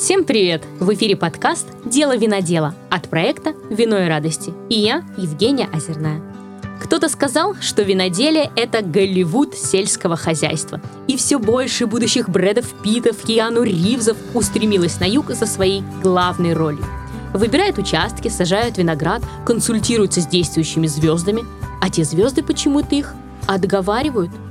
Всем привет! В эфире подкаст «Дело винодела» от проекта «Вино и радости». И я, Евгения Озерная. Кто-то сказал, что виноделие – это Голливуд сельского хозяйства. И все больше будущих Брэдов Питов, Киану Ривзов устремилось на юг за своей главной ролью. Выбирают участки, сажают виноград, консультируются с действующими звездами, а те звезды почему-то их отговаривают –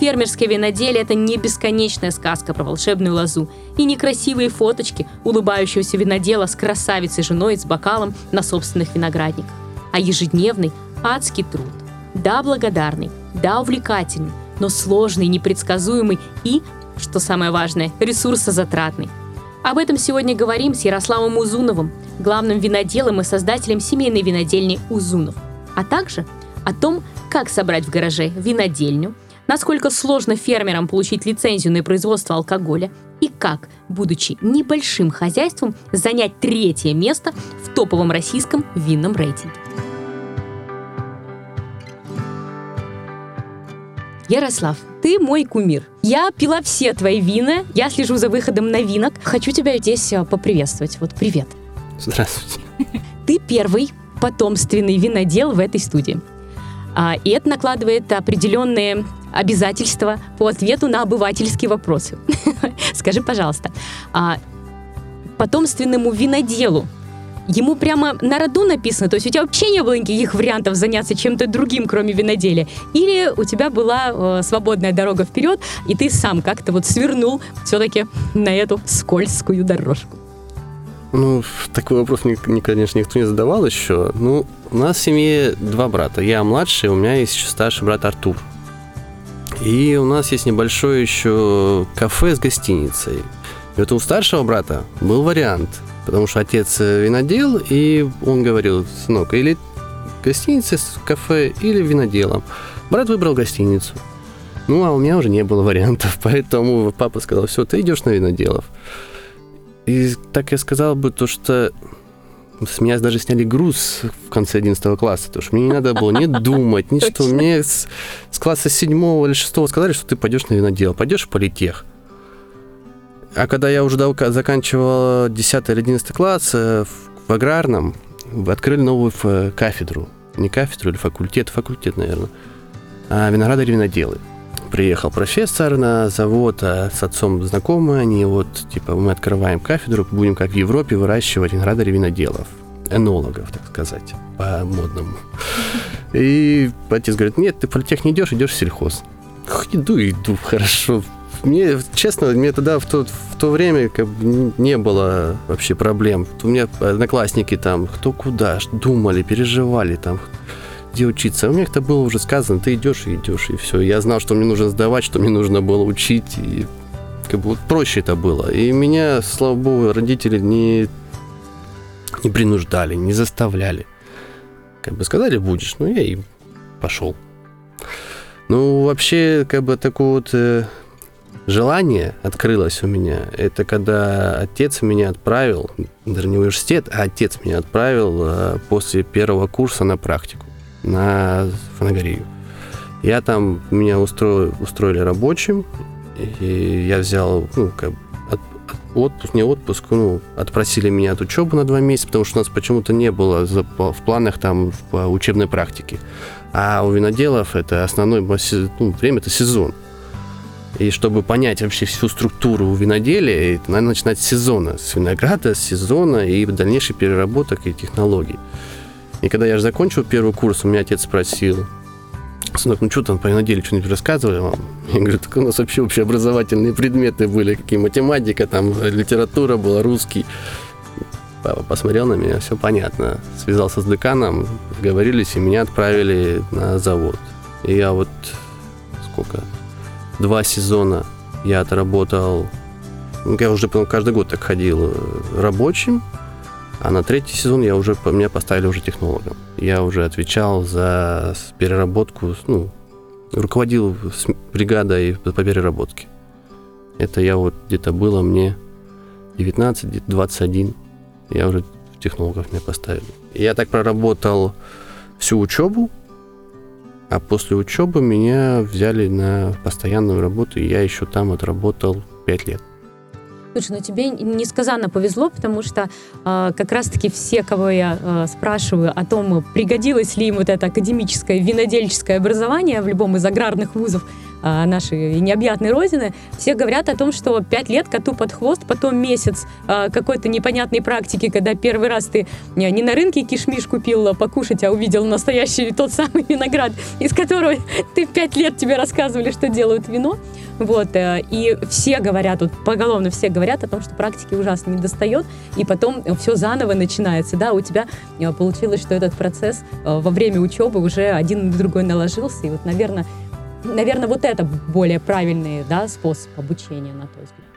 Фермерское виноделие – это не бесконечная сказка про волшебную лозу и некрасивые фоточки улыбающегося винодела с красавицей женой с бокалом на собственных виноградниках, а ежедневный адский труд. Да, благодарный, да, увлекательный, но сложный, непредсказуемый и, что самое важное, ресурсозатратный. Об этом сегодня говорим с Ярославом Узуновым, главным виноделом и создателем семейной винодельни Узунов, а также о том, как собрать в гараже винодельню – насколько сложно фермерам получить лицензию на производство алкоголя и как, будучи небольшим хозяйством, занять третье место в топовом российском винном рейтинге. Ярослав, ты мой кумир. Я пила все твои вина, я слежу за выходом новинок. Хочу тебя здесь э, поприветствовать. Вот привет. Здравствуйте. Ты первый потомственный винодел в этой студии. А, и это накладывает определенные обязательства по ответу на обывательские вопросы. Скажи, пожалуйста, а потомственному виноделу ему прямо на роду написано, то есть у тебя вообще не было никаких вариантов заняться чем-то другим, кроме виноделия, или у тебя была э, свободная дорога вперед, и ты сам как-то вот свернул все-таки на эту скользкую дорожку? Ну, такой вопрос, мне, конечно, никто не задавал еще. Ну, у нас в семье два брата. Я младший, у меня есть еще старший брат Артур. И у нас есть небольшое еще кафе с гостиницей. И вот у старшего брата был вариант, потому что отец винодел, и он говорил, сынок, или гостиница с кафе, или виноделом. Брат выбрал гостиницу. Ну, а у меня уже не было вариантов, поэтому папа сказал, все, ты идешь на виноделов. И так я сказал бы то, что с меня даже сняли груз в конце 11 класса, потому что мне не надо было не думать, ни что. Мне с, с класса 7 или 6 сказали, что ты пойдешь на винодел, пойдешь в политех. А когда я уже заканчивал 10 или 11 класс э, в аграрном, открыли новую кафедру. Не кафедру или факультет, факультет, наверное. А виноградари виноделы приехал профессор на завод, а с отцом знакомы они, вот, типа, мы открываем кафедру, будем как в Европе выращивать виноградарей виноделов, энологов, так сказать, по-модному. И отец говорит, нет, ты в политех не идешь, идешь в сельхоз. Иду, иду, хорошо. Мне, честно, мне тогда в то, в то время как бы не было вообще проблем. У меня одноклассники там, кто куда, думали, переживали там, где учиться. У меня это было уже сказано, ты идешь и идешь, и все. Я знал, что мне нужно сдавать, что мне нужно было учить, и как бы вот проще это было. И меня, слава богу, родители не, не принуждали, не заставляли. Как бы сказали, будешь, ну я и пошел. Ну, вообще, как бы такое вот э, желание открылось у меня. Это когда отец меня отправил, даже не университет, а отец меня отправил э, после первого курса на практику на Фанагорию. Я там, меня устроили, устроили рабочим, и я взял, ну, как от, отпуск, не отпуск, ну, отпросили меня от учебы на два месяца, потому что у нас почему-то не было в планах там в учебной практике. А у виноделов это основное ну, время, это сезон. И чтобы понять вообще всю структуру виноделия, это надо начинать с сезона, с винограда, с сезона и дальнейших переработок и технологий. И когда я же закончил первый курс, у меня отец спросил, сынок, ну что там по неделе что-нибудь рассказывали вам? Я говорю, так у нас вообще общеобразовательные предметы были, какие математика, там литература была, русский. Папа посмотрел на меня, все понятно. Связался с деканом, говорились, и меня отправили на завод. И я вот сколько? Два сезона я отработал, ну, я уже каждый год так ходил э, рабочим, а на третий сезон я уже, меня поставили уже технологом. Я уже отвечал за переработку, ну, руководил бригадой по переработке. Это я вот где-то было мне 19, где-то 21. Я уже технологов меня поставили. Я так проработал всю учебу, а после учебы меня взяли на постоянную работу, и я еще там отработал 5 лет. Слушай, ну тебе несказанно повезло, потому что э, как раз-таки все, кого я э, спрашиваю о том, пригодилось ли им вот это академическое винодельческое образование в любом из аграрных вузов, нашей необъятной родины, все говорят о том, что пять лет коту под хвост, потом месяц а, какой-то непонятной практики, когда первый раз ты не на рынке кишмиш купил покушать, а увидел настоящий тот самый виноград, из которого ты пять лет тебе рассказывали, что делают вино. Вот, э, и все говорят, вот поголовно все говорят о том, что практики ужасно не достает, и потом все заново начинается, да, у тебя э, получилось, что этот процесс э, во время учебы уже один на другой наложился, и вот, наверное, наверное, вот это более правильный да, способ обучения, на твой взгляд.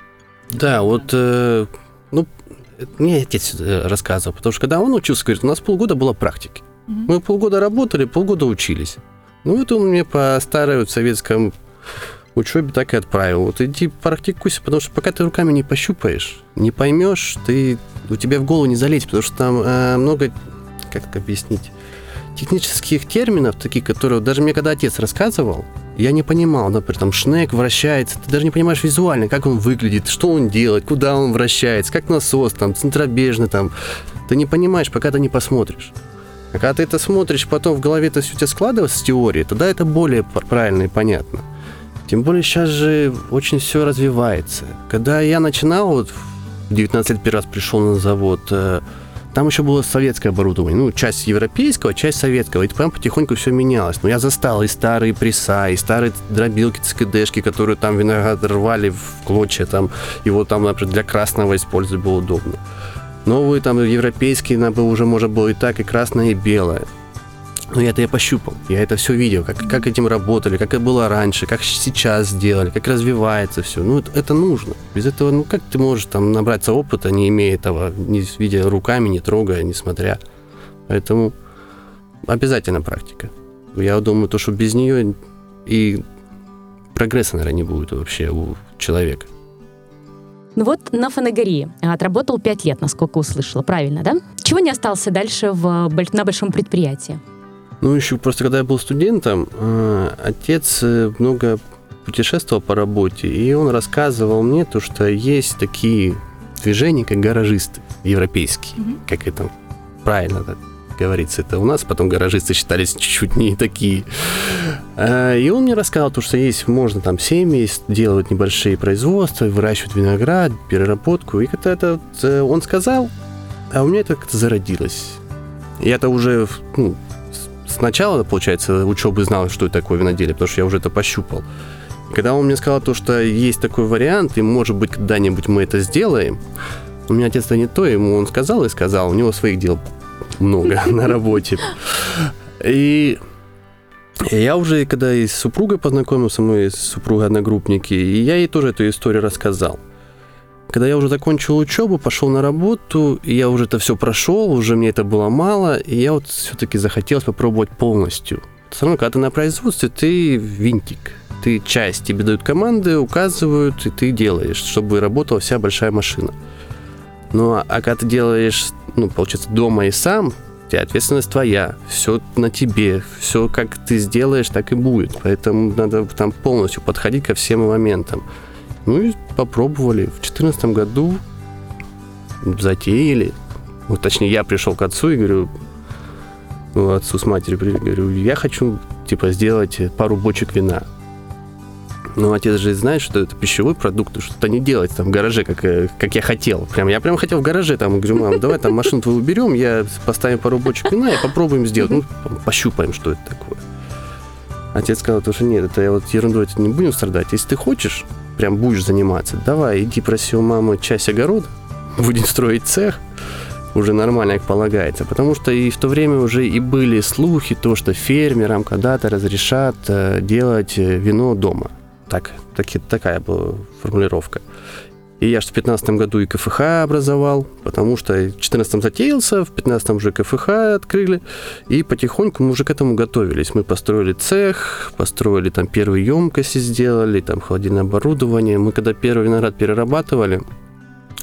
Да, вот, э, ну, мне отец рассказывал, потому что когда он учился, говорит, у нас полгода было практики. Угу. Мы полгода работали, полгода учились. Ну, вот он мне по старой вот, советскому учебе так и отправил. Вот иди практикуйся, потому что пока ты руками не пощупаешь, не поймешь, ты, у тебя в голову не залезть, потому что там э, много, как объяснить, технических терминов, таких, которые даже мне когда отец рассказывал, я не понимал, например, там шнек вращается, ты даже не понимаешь визуально, как он выглядит, что он делает, куда он вращается, как насос, там, центробежный, там. Ты не понимаешь, пока ты не посмотришь. А когда ты это смотришь, потом в голове это все у тебя складывается с теории, тогда это более правильно и понятно. Тем более сейчас же очень все развивается. Когда я начинал, вот в 19 лет первый раз пришел на завод, э, там еще было советское оборудование, ну, часть европейского, часть советского, и прям потихоньку все менялось. Но я застал и старые пресса, и старые дробилки, ЦКДшки, которые там виноград рвали в клочья, там, его там, например, для красного использовать было удобно. Новые там европейские, надо уже можно было и так, и красное, и белое. Но я это я пощупал, я это все видел, как, как этим работали, как это было раньше, как сейчас сделали, как развивается все. Ну, это, это нужно. Без этого, ну, как ты можешь там набраться опыта, не имея этого, не видя руками, не трогая, не смотря. Поэтому обязательно практика. Я думаю, то, что без нее и прогресса, наверное, не будет вообще у человека. Ну вот на фанагории отработал пять лет, насколько услышала. Правильно, да? Чего не остался дальше в, на большом предприятии? Ну, еще просто когда я был студентом, э, отец э, много путешествовал по работе, и он рассказывал мне то, что есть такие движения, как гаражисты европейские, mm-hmm. как это правильно так говорится, это у нас, потом гаражисты считались чуть-чуть не такие. Э, и он мне рассказал, то, что есть, можно там семьи делать небольшие производства, выращивать виноград, переработку. И как-то это он сказал, а у меня это как-то зародилось. Я-то уже ну, сначала, получается, учебы знал, что это такое виноделие, потому что я уже это пощупал. Когда он мне сказал то, что есть такой вариант, и может быть когда-нибудь мы это сделаем, у меня отец-то не то, ему он сказал и сказал, у него своих дел много на работе. И я уже, когда и с супругой познакомился, мы с супругой одногруппники, и я ей тоже эту историю рассказал. Когда я уже закончил учебу, пошел на работу, и я уже это все прошел, уже мне это было мало, и я вот все-таки захотелось попробовать полностью. Все равно, когда ты на производстве, ты винтик, ты часть, тебе дают команды, указывают, и ты делаешь, чтобы работала вся большая машина. Ну, а, а когда ты делаешь, ну, получается, дома и сам, тебя ответственность твоя, все на тебе, все как ты сделаешь, так и будет. Поэтому надо там полностью подходить ко всем моментам. Ну и попробовали. В 2014 году затеяли. Вот, точнее, я пришел к отцу и говорю, ну, отцу с матерью, говорю, я хочу, типа, сделать пару бочек вина. Ну, отец же знает, что это пищевой продукт, что-то не делать там в гараже, как, э, как я хотел. Прям, я прям хотел в гараже, там, говорю, мам, давай там машину твою уберем, я поставим пару бочек вина и попробуем сделать. Ну, пощупаем, что это такое. Отец сказал, что нет, это я вот ерундой это не будем страдать. Если ты хочешь, прям будешь заниматься, давай, иди проси у мамы часть огорода, будем строить цех, уже нормально, как полагается. Потому что и в то время уже и были слухи, то, что фермерам когда-то разрешат э, делать э, вино дома. Так, так, такая была формулировка. И я же в 2015 году и КФХ образовал, потому что в 2014 затеялся, в 2015 уже КФХ открыли, и потихоньку мы уже к этому готовились. Мы построили цех, построили там первые емкости сделали, там холодильное оборудование. Мы когда первый виноград перерабатывали,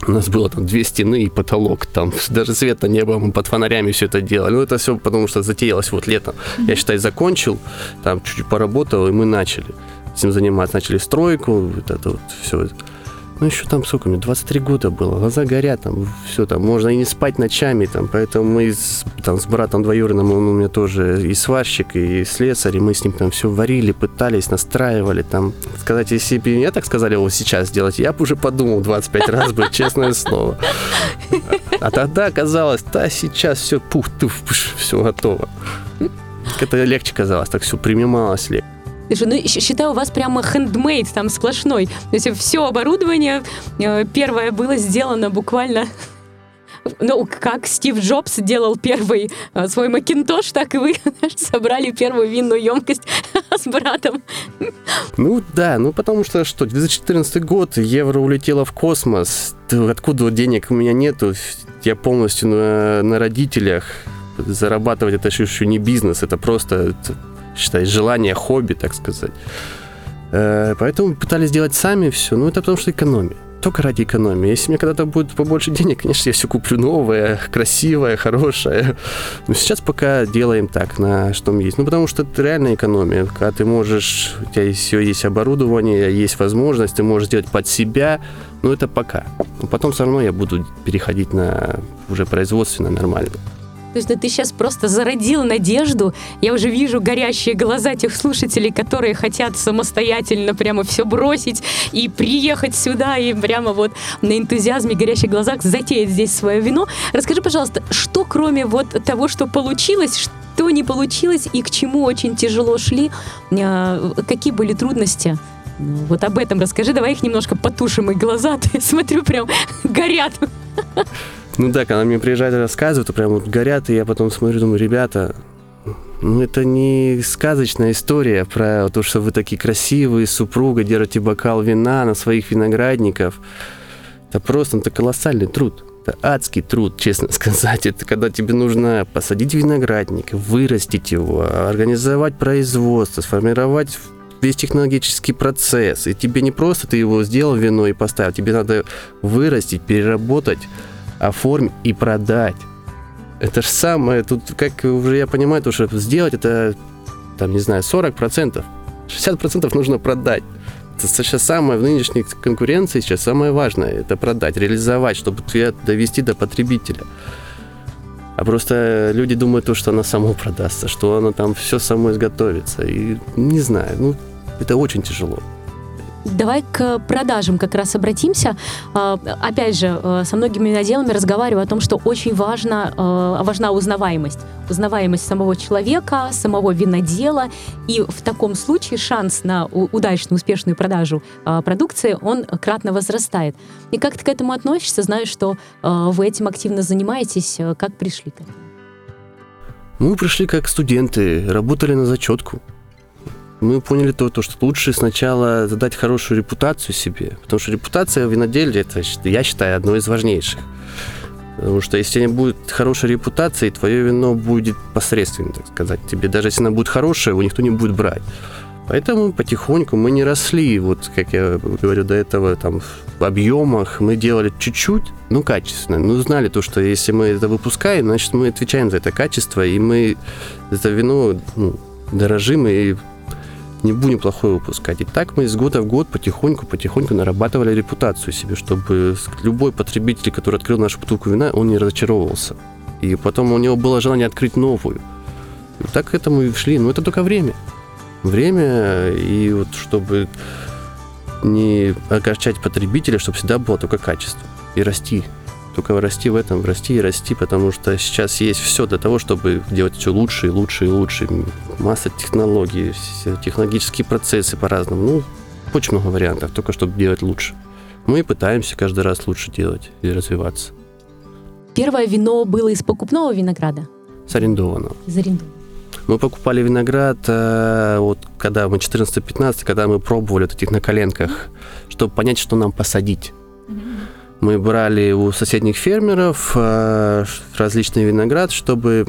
у нас было там две стены и потолок, там даже света не было, мы под фонарями все это делали. Ну, это все потому что затеялось вот летом. Я, считай, закончил, там чуть-чуть поработал, и мы начали этим заниматься. Начали стройку, вот это вот все. Ну, еще там, сколько мне, 23 года было, глаза горят, там, все там, можно и не спать ночами, там, поэтому мы с, там, с братом двоюродным, он у меня тоже и сварщик, и слесарь, и мы с ним там все варили, пытались, настраивали, там, сказать, если бы мне так сказали его сейчас сделать, я бы уже подумал 25 раз бы, честное слово. А тогда казалось, да, сейчас все, пух, туф, все готово. Это легче казалось, так все примималось легче. Слушай, ну считаю, у вас прямо хендмейд там сплошной. То есть все оборудование э, первое было сделано буквально ну, как Стив Джобс делал первый э, свой Макинтош, так и вы собрали первую винную емкость с братом. Ну да, ну потому что что, 2014 год, евро улетело в космос, откуда денег у меня нету, я полностью на, на родителях, зарабатывать это еще не бизнес, это просто считай, желание, хобби, так сказать. Э, поэтому пытались сделать сами все. Ну, это потому что экономия. Только ради экономии. Если мне когда-то будет побольше денег, конечно, я все куплю новое, красивое, хорошее. Но сейчас пока делаем так, на что есть. Ну, потому что это реальная экономия. Когда ты можешь, у тебя все есть оборудование, есть возможность, ты можешь сделать под себя, но это пока. Но потом все равно я буду переходить на уже производственно нормально. То есть да, ты сейчас просто зародил надежду. Я уже вижу горящие глаза тех слушателей, которые хотят самостоятельно прямо все бросить и приехать сюда и прямо вот на энтузиазме, горящих глазах затеять здесь свое вино. Расскажи, пожалуйста, что кроме вот того, что получилось, что не получилось и к чему очень тяжело шли, а, какие были трудности? Ну, вот об этом расскажи, давай их немножко потушим, и глаза, ты смотрю, прям горят. Ну да, когда мне приезжают и рассказывают, прям вот горят, и я потом смотрю, думаю, ребята, ну это не сказочная история про то, что вы такие красивые, супруга, держите бокал вина на своих виноградников. Это просто, это колоссальный труд. Это адский труд, честно сказать. Это когда тебе нужно посадить виноградник, вырастить его, организовать производство, сформировать весь технологический процесс. И тебе не просто ты его сделал вино и поставил, тебе надо вырастить, переработать, оформить и продать. Это же самое, тут, как уже я понимаю, то, что сделать это, там, не знаю, 40%. 60% нужно продать. Это сейчас самое в нынешней конкуренции, сейчас самое важное, это продать, реализовать, чтобы довести до потребителя. А просто люди думают то, что она само продастся, что она там все само изготовится. И не знаю, ну, это очень тяжело. Давай к продажам как раз обратимся. А, опять же, э, со многими виноделами разговариваю о том, что очень важно, э, важна узнаваемость. Узнаваемость самого человека, самого винодела. И в таком случае шанс на удачную, успешную продажу а, продукции, он кратно возрастает. И как ты к этому относишься? Знаю, что э, вы этим активно занимаетесь. Как пришли к этому? Мы пришли как студенты, работали на зачетку мы поняли то, то, что лучше сначала задать хорошую репутацию себе, потому что репутация в виноделии, это, я считаю, одно из важнейших. Потому что если не будет хорошей репутации, твое вино будет посредственным, так сказать. Тебе даже если оно будет хорошее, его никто не будет брать. Поэтому потихоньку мы не росли, вот как я говорю до этого, там в объемах мы делали чуть-чуть, ну качественно. Ну знали то, что если мы это выпускаем, значит мы отвечаем за это качество, и мы это вино ну, дорожим и не будем плохое выпускать. И так мы из года в год потихоньку-потихоньку нарабатывали репутацию себе, чтобы любой потребитель, который открыл нашу бутылку вина, он не разочаровывался. И потом у него было желание открыть новую. И так к этому и шли. Но это только время. Время, и вот чтобы не огорчать потребителя, чтобы всегда было только качество. И расти только расти в этом, расти и расти, потому что сейчас есть все для того, чтобы делать все лучше и лучше и лучше. Масса технологий, все технологические процессы по-разному. Ну, очень много вариантов, только чтобы делать лучше. Мы пытаемся каждый раз лучше делать и развиваться. Первое вино было из покупного винограда? С арендованного. Из арендованного. Мы покупали виноград, э, вот когда мы 14-15, когда мы пробовали вот этих на коленках, чтобы понять, что нам посадить. Мы брали у соседних фермеров э, различный виноград, чтобы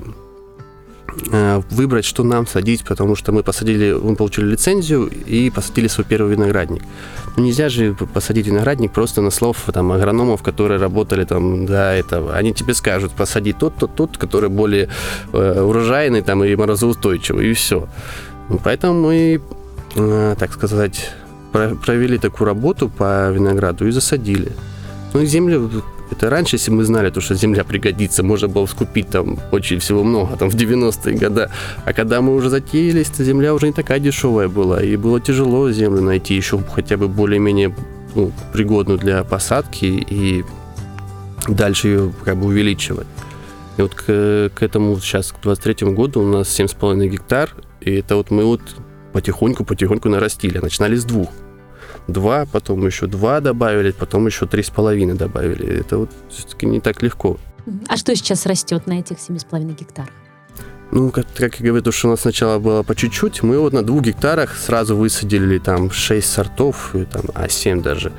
э, выбрать, что нам садить, потому что мы посадили, мы получили лицензию и посадили свой первый виноградник. Ну, нельзя же посадить виноградник просто на слов там, агрономов, которые работали там до этого. Они тебе скажут, посади тот, тот, тот, который более э, урожайный там, и морозоустойчивый, и все. Поэтому мы, э, так сказать, провели такую работу по винограду и засадили. Ну землю это раньше, если мы знали, то, что земля пригодится, можно было скупить там очень всего много, там в 90-е годы. А когда мы уже затеялись, то земля уже не такая дешевая была, и было тяжело землю найти еще хотя бы более-менее ну, пригодную для посадки и дальше ее как бы увеличивать. И вот к, к этому сейчас, к 23 году у нас 7,5 гектар, и это вот мы вот потихоньку-потихоньку нарастили. Начинали с двух. Два, потом еще два добавили, потом еще три с половиной добавили. Это вот все-таки не так легко. А что сейчас растет на этих 7,5 гектарах? Ну, как, как я говорю, что у нас сначала было по чуть-чуть, мы вот на двух гектарах сразу высадили там 6 сортов, там, а 7 даже.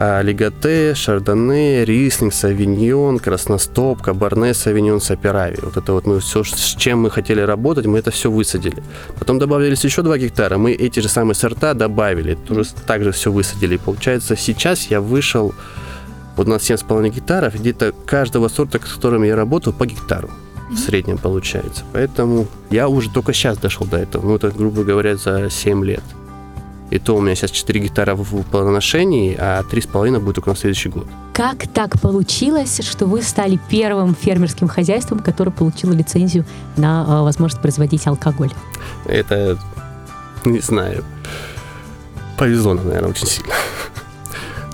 А Легате, Шардоне, Рислинг, Савиньон, Красностоп, Кабарне, Савиньон, Саперави. Вот это вот мы все, с чем мы хотели работать, мы это все высадили. Потом добавились еще 2 гектара, мы эти же самые сорта добавили, тоже также все высадили. И получается, сейчас я вышел, вот у нас 7,5 гектаров, где-то каждого сорта, с которым я работал, по гектару в среднем получается. Поэтому я уже только сейчас дошел до этого. Ну, это, грубо говоря, за 7 лет. И то у меня сейчас 4 гектара в плодоношении, а 3,5 будет только на следующий год. Как так получилось, что вы стали первым фермерским хозяйством, которое получило лицензию на э, возможность производить алкоголь? Это, не знаю, повезло нам, наверное, очень сильно.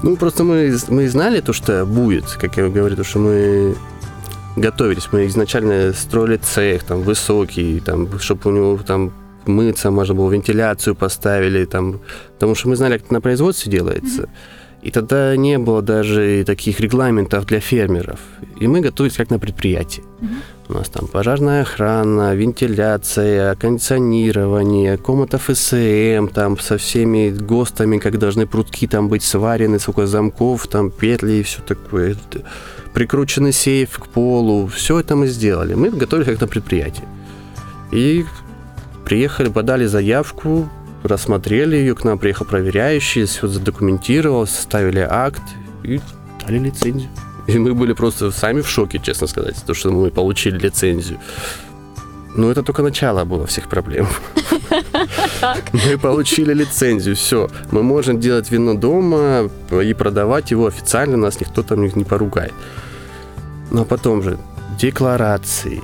Ну, просто мы, мы знали то, что будет, как я говорю, то, что мы готовились. Мы изначально строили цех, там, высокий, там, чтобы у него там мыться, можно было вентиляцию поставили, там, потому что мы знали, как это на производстве делается. И тогда не было даже таких регламентов для фермеров. И мы готовились как на предприятии. У нас там пожарная охрана, вентиляция, кондиционирование, комната ФСМ, там со всеми ГОСТами, как должны прутки там быть сварены, сколько замков, там петли и все такое. Прикрученный сейф к полу. Все это мы сделали. Мы готовились как на предприятии. И Приехали, подали заявку, рассмотрели ее, к нам приехал проверяющий, все задокументировал, составили акт и дали лицензию. И мы были просто сами в шоке, честно сказать, то, что мы получили лицензию. Но это только начало было всех проблем. Мы получили лицензию, все. Мы можем делать вино дома и продавать его официально, нас никто там не поругает. Но потом же декларации,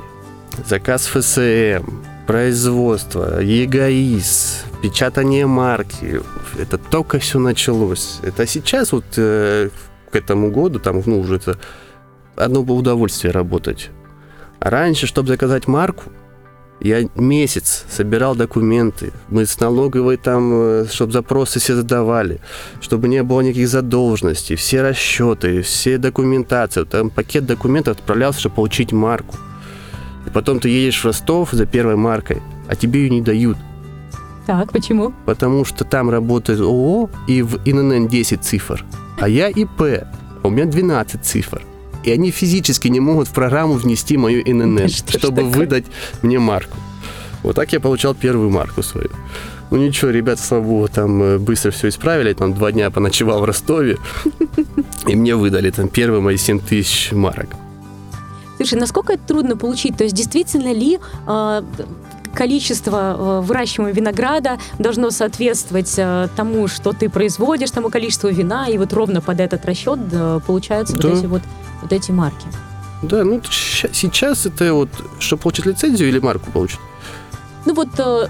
заказ ФСМ, производство, ЕГАИС, печатание марки. Это только все началось. Это сейчас вот э, к этому году, там, ну, уже это одно удовольствие работать. А раньше, чтобы заказать марку, я месяц собирал документы. Мы с налоговой там, э, чтобы запросы все задавали, чтобы не было никаких задолженностей, все расчеты, все документации. Там пакет документов отправлялся, чтобы получить марку. И потом ты едешь в Ростов за первой маркой, а тебе ее не дают. Так, почему? Потому что там работает ООО и в ИНН 10 цифр, а я ИП, а у меня 12 цифр. И они физически не могут в программу внести мою ИНН, да чтобы выдать мне марку. Вот так я получал первую марку свою. Ну ничего, ребята, слава богу, там э, быстро все исправили. Там два дня поночевал в Ростове. И мне выдали там первые мои 7 тысяч марок. Слушай, насколько это трудно получить? То есть действительно ли э, количество э, выращиваемого винограда должно соответствовать э, тому, что ты производишь, тому количеству вина, и вот ровно под этот расчет э, получаются да. вот эти вот, вот эти марки? Да, ну сейчас это вот, чтобы получить лицензию или марку получить? Ну вот э,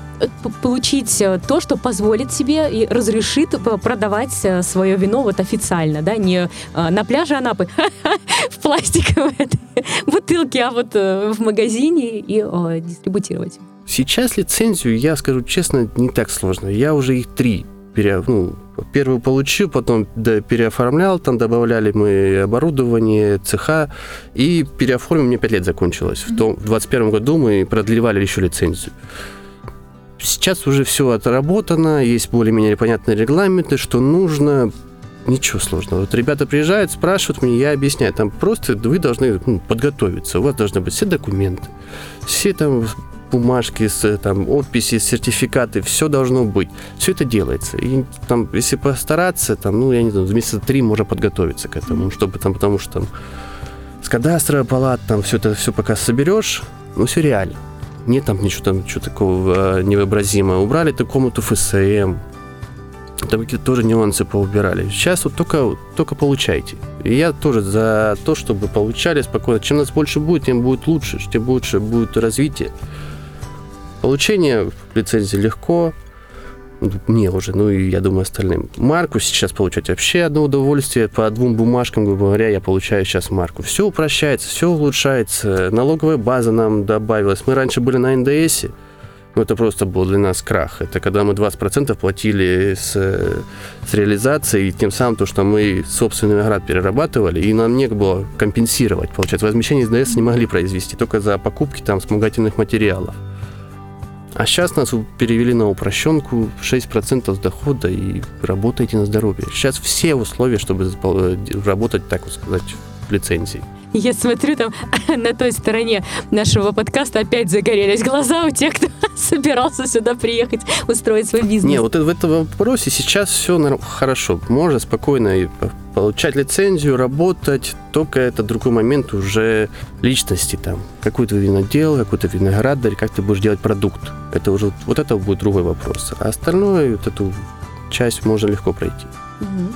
получить э, то, что позволит себе и разрешит продавать э, свое вино вот официально, да, не на пляже Анапы в пластиковой бутылке, а вот в магазине и дистрибутировать. Сейчас лицензию, я скажу честно, не так сложно. Я уже их три пере, ну, первую получил, потом да, переоформлял, там добавляли мы оборудование, цеха, и переоформим мне 5 лет закончилось. В, том, в 21 году мы продлевали еще лицензию. Сейчас уже все отработано, есть более-менее понятные регламенты, что нужно, ничего сложного. Вот ребята приезжают, спрашивают меня, я объясняю, там просто вы должны ну, подготовиться, у вас должны быть все документы, все там бумажки, с, там, описи, сертификаты, все должно быть. Все это делается. И там, если постараться, там, ну, я не знаю, месяца три можно подготовиться к этому, чтобы там, потому что там с кадастра палат, там все это все пока соберешь, ну, все реально. Нет там ничего там, ничего такого э, невообразимого. Убрали эту комнату ФСМ, там какие-то тоже нюансы поубирали. Сейчас вот только, только получайте. И я тоже за то, чтобы получали спокойно. Чем нас больше будет, тем будет лучше, тем больше будет развитие. Получение лицензии легко, мне уже, ну и я думаю остальным. Марку сейчас получать вообще одно удовольствие. По двум бумажкам, грубо говоря, я получаю сейчас марку. Все упрощается, все улучшается. Налоговая база нам добавилась. Мы раньше были на НДСе. Ну, это просто был для нас крах. Это когда мы 20% платили с, с реализацией, и тем самым то, что мы собственный виноград перерабатывали, и нам не было компенсировать. Получается, возмещение из НДС не могли произвести, только за покупки там вспомогательных материалов. А сейчас нас перевели на упрощенку 6% дохода и работаете на здоровье. Сейчас все условия, чтобы работать, так вот сказать, в лицензии. Я смотрю, там на той стороне нашего подкаста опять загорелись глаза у тех, кто собирался сюда приехать, устроить свой бизнес. Не, вот в этом вопросе сейчас все хорошо. Можно спокойно получать лицензию, работать, только это другой момент уже личности там. Какой ты винодел, какой то виноградарь, как ты будешь делать продукт. Это уже, вот это будет другой вопрос. А остальное, вот эту часть можно легко пройти. Угу.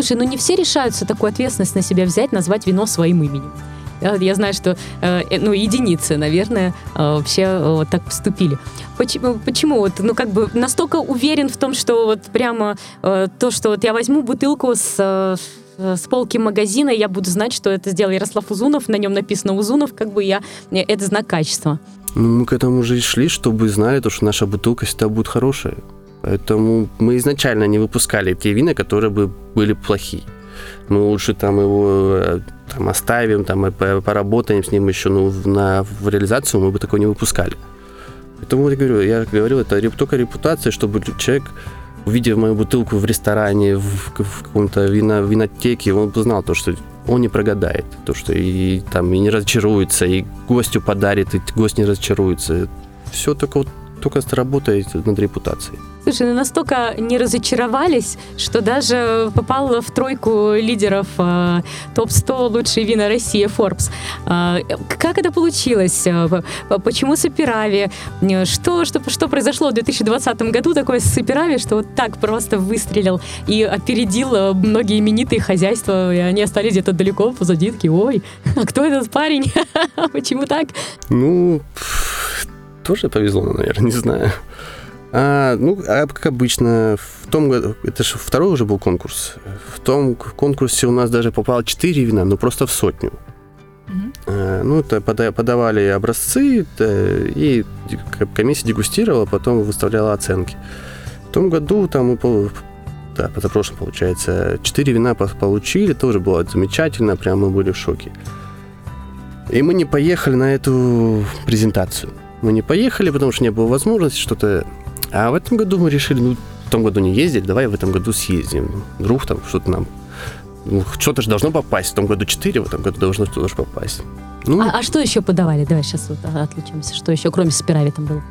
Слушай, ну не все решаются такую ответственность на себя взять, назвать вино своим именем. Я знаю, что э, э, ну, единицы, наверное, э, вообще вот так поступили. Почему, почему вот, ну, как бы настолько уверен в том, что вот прямо то, что вот я возьму бутылку с с полки магазина, я буду знать, что это сделал Ярослав Узунов, на нем написано Узунов, как бы я, это знак качества. Ну, мы к этому уже и шли, чтобы знали, то, что наша бутылка всегда будет хорошая. Поэтому мы изначально не выпускали те вина, которые бы были плохие. Мы лучше там его э, там, оставим, там, поработаем с ним еще, ну, на, в реализацию мы бы такое не выпускали. Поэтому я говорю, я говорил, это только репутация, чтобы человек, увидев мою бутылку в ресторане, в, в каком-то вино, винотеке, он знал то, что он не прогадает, то, что и там и не разочаруется, и гостю подарит, и гость не разочаруется. Все только вот только работает над репутацией. Слушай, ну настолько не разочаровались, что даже попал в тройку лидеров э, топ-100 лучшие вина России Forbes. Э, как это получилось? Э, почему Сапирави? Что, что, что произошло в 2020 году такое с Сапирави, что вот так просто выстрелил и опередил э, многие именитые хозяйства, и они остались где-то далеко позади, такие, ой, а кто этот парень? Почему так? Ну, тоже повезло, наверное, не знаю. А, ну, а как обычно, в том году, это же второй уже был конкурс. В том конкурсе у нас даже попало 4 вина, но просто в сотню. Mm-hmm. А, ну, это подавали образцы, и комиссия дегустировала, потом выставляла оценки. В том году там мы да, позапрошлом, получается, 4 вина получили, тоже было замечательно, прям мы были в шоке. И мы не поехали на эту презентацию. Мы не поехали, потому что не было возможности что-то а в этом году мы решили, ну, в том году не ездить, давай в этом году съездим. Вдруг там что-то нам... Ну, что-то же должно попасть. В том году 4, в этом году должно что-то же попасть. Ну, а, а что еще подавали? Давай сейчас вот отвлечемся. Что еще, кроме спирави там было?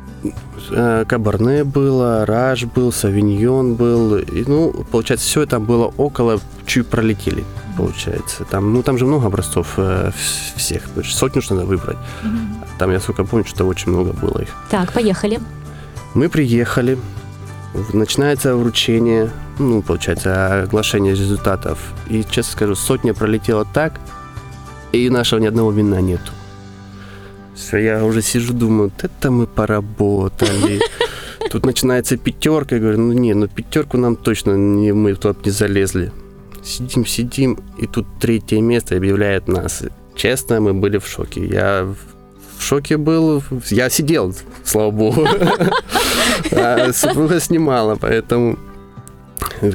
Э, кабарне было, раж был, савиньон был. И, ну, получается, все это было около, чуть пролетели, получается. Там, ну, там же много образцов э, всех. Сотню что надо выбрать. Mm-hmm. Там, я сколько помню, что очень много было их. Так, поехали. Мы приехали, начинается вручение, ну, получается, оглашение результатов. И, честно скажу, сотня пролетела так, и нашего ни одного вина нету. Все, я уже сижу, думаю, вот это мы поработали. Тут начинается пятерка, я говорю, ну не, ну пятерку нам точно не, мы туда не залезли. Сидим, сидим, и тут третье место объявляет нас. Честно, мы были в шоке. Я в шоке был. Я сидел, слава богу. А супруга снимала, поэтому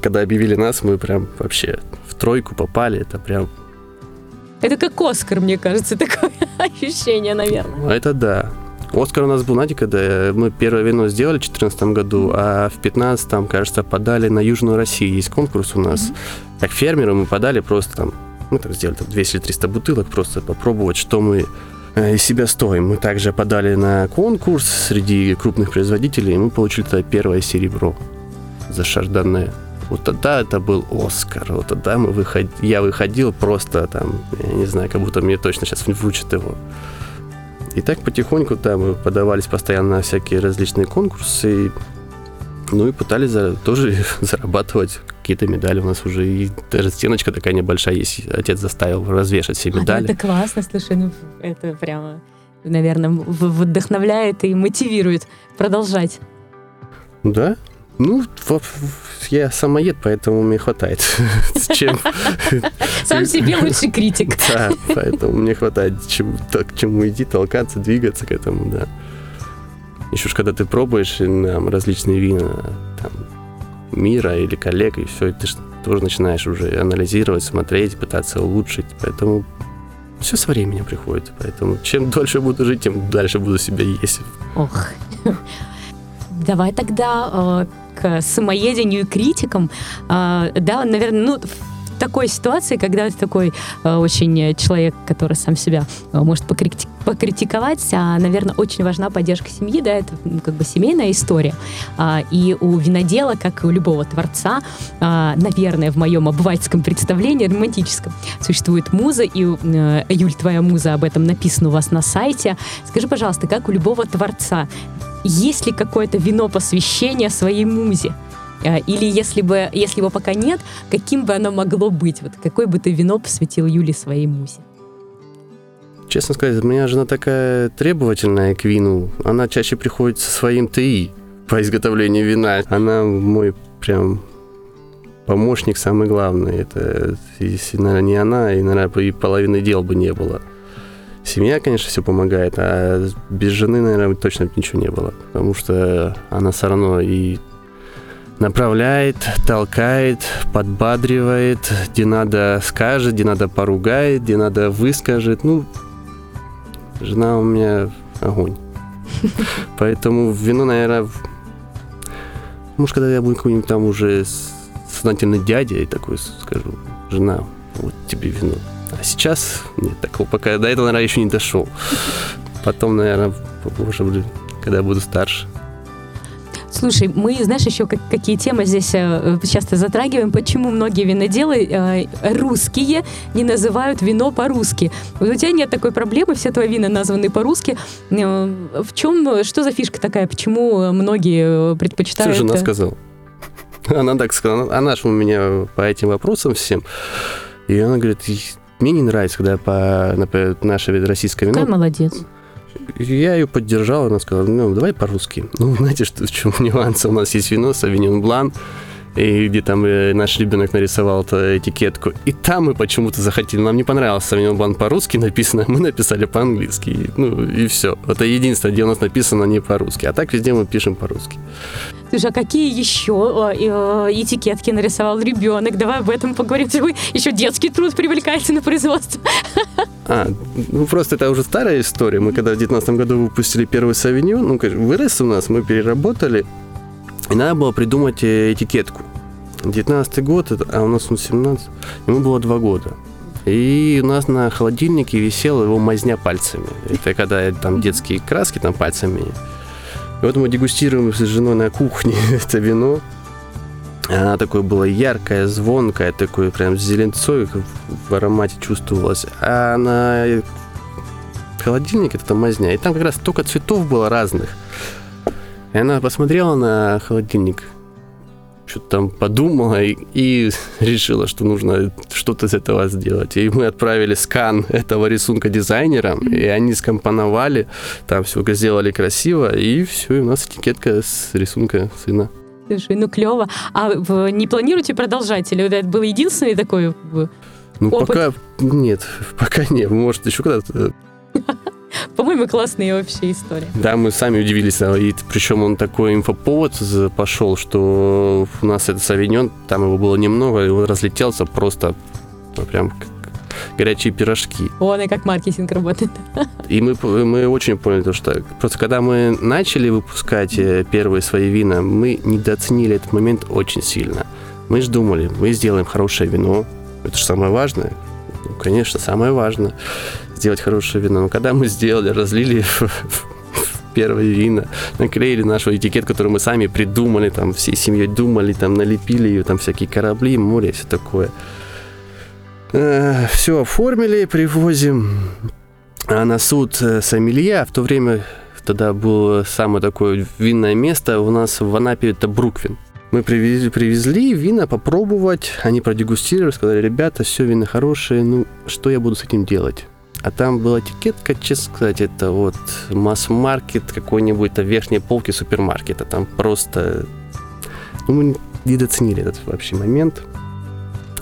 когда объявили нас, мы прям вообще в тройку попали. Это прям... Это как Оскар, мне кажется, такое ощущение, наверное. Это да. Оскар у нас был, знаете, когда мы первое вино сделали в 2014 году, а в 2015, кажется, подали на Южную Россию. Есть конкурс у нас. Mm-hmm. Как фермеры мы подали просто там, мы там сделали там 200-300 бутылок, просто попробовать, что мы из себя стоим. Мы также подали на конкурс среди крупных производителей, и мы получили тогда первое серебро за Шардоне. Вот тогда это был Оскар. Вот тогда мы выход... я выходил просто там, я не знаю, как будто мне точно сейчас вручат его. И так потихоньку, да, мы подавались постоянно на всякие различные конкурсы. Ну и пытались за, тоже зарабатывать какие-то медали. У нас уже и даже стеночка такая небольшая есть. Отец заставил развешать все медали. А, ну, это классно, слушай, ну это прямо, наверное, вдохновляет и мотивирует продолжать. Да, ну, я самоед, поэтому мне хватает. Чем... Сам себе лучший критик. Да, поэтому мне хватает к чему идти, толкаться, двигаться к этому, да. Еще ж когда ты пробуешь там, различные вина там, мира или коллег, и все, ты тоже начинаешь уже анализировать, смотреть, пытаться улучшить. Поэтому все со временем приходит. Поэтому чем дольше буду жить, тем дальше буду себя есть. Ох. Давай тогда э, к самоедению и критикам. Э, да, наверное, ну, такой ситуации, когда ты такой э, очень человек, который сам себя э, может покрити- покритиковать, а, наверное, очень важна поддержка семьи, да, это как бы семейная история. А, и у винодела, как и у любого творца, а, наверное, в моем обывательском представлении, романтическом, существует муза, и, э, Юль, твоя муза об этом написана у вас на сайте. Скажи, пожалуйста, как у любого творца, есть ли какое-то вино посвящения своей музе? А, или если бы, если его пока нет, каким бы оно могло быть? Вот какое бы ты вино посвятил Юле своей музе? Честно сказать, у меня жена такая требовательная к вину. Она чаще приходит со своим ТИ по изготовлению вина. Она мой прям помощник самый главный. Это, если, наверное, не она, и, наверное, и половины дел бы не было. Семья, конечно, все помогает, а без жены, наверное, точно ничего не было. Потому что она все равно и направляет, толкает, подбадривает, где надо скажет, где надо поругает, где надо выскажет. Ну, жена у меня огонь. Поэтому вино, наверное, может, когда я буду какой-нибудь там уже сознательный дядя и такой скажу, жена, вот тебе вино. А сейчас нет такого, пока до этого, наверное, еще не дошел. Потом, наверное, уже, когда я буду старше. Слушай, мы, знаешь, еще как, какие темы здесь э, часто затрагиваем, почему многие виноделы э, русские не называют вино по-русски. Вот у тебя нет такой проблемы, все твои вина названы по-русски. Э, в чем, что за фишка такая, почему многие предпочитают... Все жена сказала. Она так сказала, она же у меня по этим вопросам всем. И она говорит, мне не нравится, когда по, например, наше российское вино... Какая молодец. Я ее поддержал, она сказала, ну, давай по-русски. Ну, знаете, что, в чем нюанс? У нас есть вино, Савиньон Блан, и где там э, наш ребенок нарисовал эту этикетку. И там мы почему-то захотели, нам не понравился Савиньон Блан по-русски написано, мы написали по-английски. Ну, и все. Это единственное, где у нас написано не по-русски. А так везде мы пишем по-русски. Слушай, а какие еще э, э, этикетки нарисовал ребенок? Давай об этом поговорим. Вы еще детский труд привлекаете на производство. А, ну просто это уже старая история. Мы когда в 2019 году выпустили первый савиньон, ну, вырос у нас, мы переработали, и надо было придумать э, этикетку. 19 год, а у нас он 17, ему было 2 года. И у нас на холодильнике висела его мазня пальцами. Это когда там детские краски там пальцами. И вот мы дегустируем с женой на кухне это вино. Она такое было яркое, звонкое, такое прям зеленцой в аромате чувствовалось. А на холодильнике это мазня. И там как раз только цветов было разных. И она посмотрела на холодильник, что-то там подумала и, и решила, что нужно что-то из этого сделать. И мы отправили скан этого рисунка дизайнерам, и они скомпоновали, там все сделали красиво, и все, и у нас этикетка с рисунка сына. Слушай, ну клево. А вы не планируете продолжать? Или это был единственный такой ну, опыт? пока нет, пока нет. Может, еще когда-то По-моему, классная вообще история. Да, мы сами удивились. И причем он такой инфоповод пошел, что у нас этот савиньон, там его было немного, и он разлетелся просто прям горячие пирожки. Он и как маркетинг работает. И мы, мы очень поняли то, что просто когда мы начали выпускать э, первые свои вина, мы недооценили этот момент очень сильно. Мы же думали, мы сделаем хорошее вино, это же самое важное. Ну, конечно, самое важное сделать хорошее вино. Но когда мы сделали, разлили первые вина, наклеили нашу этикет, которую мы сами придумали, там всей семьей думали, там налепили ее, там всякие корабли, море, все такое. Э, все оформили, привозим а на суд э, сомелье, а в то время тогда было самое такое винное место у нас в Анапе, это Бруквин. Мы привезли, привезли вина попробовать, они продегустировали, сказали, ребята, все вина хорошие, ну что я буду с этим делать? А там была этикетка, честно сказать, это вот масс-маркет какой-нибудь, это верхней полки супермаркета. Там просто... Ну, мы недооценили этот вообще момент.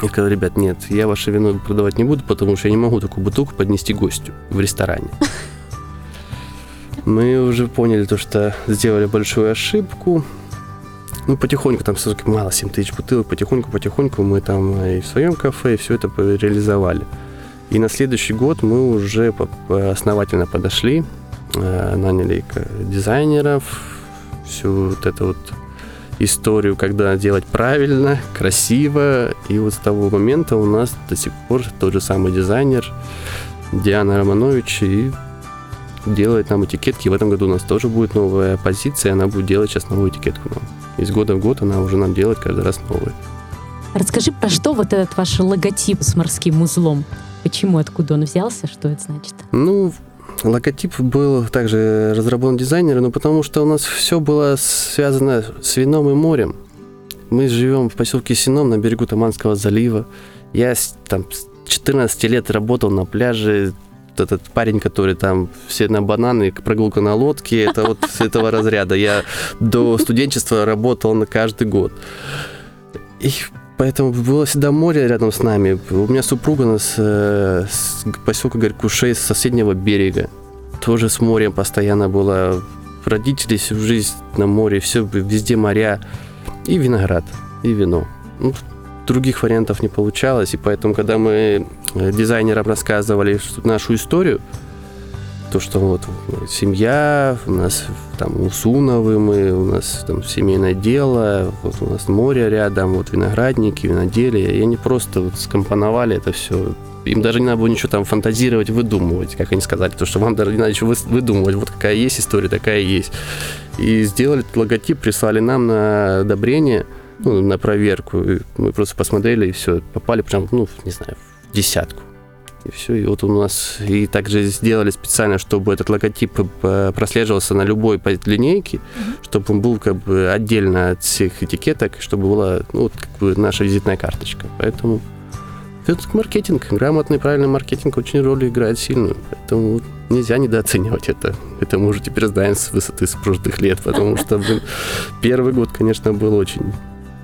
И сказал, ребят, нет, я ваше вино продавать не буду, потому что я не могу такую бутылку поднести гостю в ресторане. Мы уже поняли то, что сделали большую ошибку. Ну, потихоньку, там все-таки мало, 7 тысяч бутылок, потихоньку-потихоньку мы там и в своем кафе, и все это реализовали. И на следующий год мы уже основательно подошли, э, наняли дизайнеров, всю вот эту вот историю, когда делать правильно, красиво. И вот с того момента у нас до сих пор тот же самый дизайнер Диана Романович и делает нам этикетки. В этом году у нас тоже будет новая позиция, она будет делать сейчас новую этикетку нам. Из года в год она уже нам делает каждый раз новую. Расскажи, про что вот этот ваш логотип с морским узлом? Почему, откуда он взялся, что это значит? Ну, логотип был также разработан дизайнером, но потому что у нас все было связано с вином и морем. Мы живем в поселке Сином на берегу Таманского залива. Я там с 14 лет работал на пляже, этот парень, который там все на бананы, прогулка на лодке, это вот с этого разряда. Я до студенчества работал на каждый год. И Поэтому было всегда море рядом с нами. У меня супруга нас э, с поселка Горькушей с соседнего берега. Тоже с морем постоянно была. Родители всю жизнь на море, все везде моря. И виноград, и вино. Ну, других вариантов не получалось. И поэтому, когда мы э, дизайнерам рассказывали нашу историю, то, что вот семья, у нас там Усуновы мы, у нас там семейное дело, вот у нас море рядом, вот виноградники, виноделие. И они просто вот скомпоновали это все. Им даже не надо было ничего там фантазировать, выдумывать, как они сказали, то, что вам даже не надо ничего выдумывать. Вот какая есть история, такая есть. И сделали этот логотип, прислали нам на одобрение, ну, на проверку. И мы просто посмотрели и все, попали прям, ну, не знаю, в десятку. И все, и вот у нас и также сделали специально, чтобы этот логотип э, прослеживался на любой линейке, mm-hmm. чтобы он был как бы отдельно от всех этикеток, чтобы была ну, вот, как бы наша визитная карточка. Поэтому это маркетинг, грамотный, правильный маркетинг очень роль играет сильную. Поэтому нельзя недооценивать это. Это мы уже теперь знаем с высоты с прошлых лет, потому что блин, первый год, конечно, был очень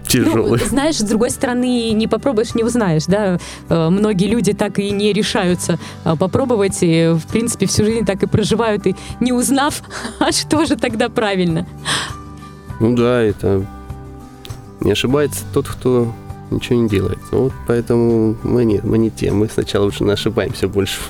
тяжелый. Ну, знаешь, с другой стороны, не попробуешь, не узнаешь, да. Э, многие люди так и не решаются э, попробовать, и, в принципе, всю жизнь так и проживают, и не узнав, а что же тогда правильно? Ну да, это не ошибается тот, кто ничего не делает. Вот поэтому мы не, мы не те. Мы сначала лучше ошибаемся больше.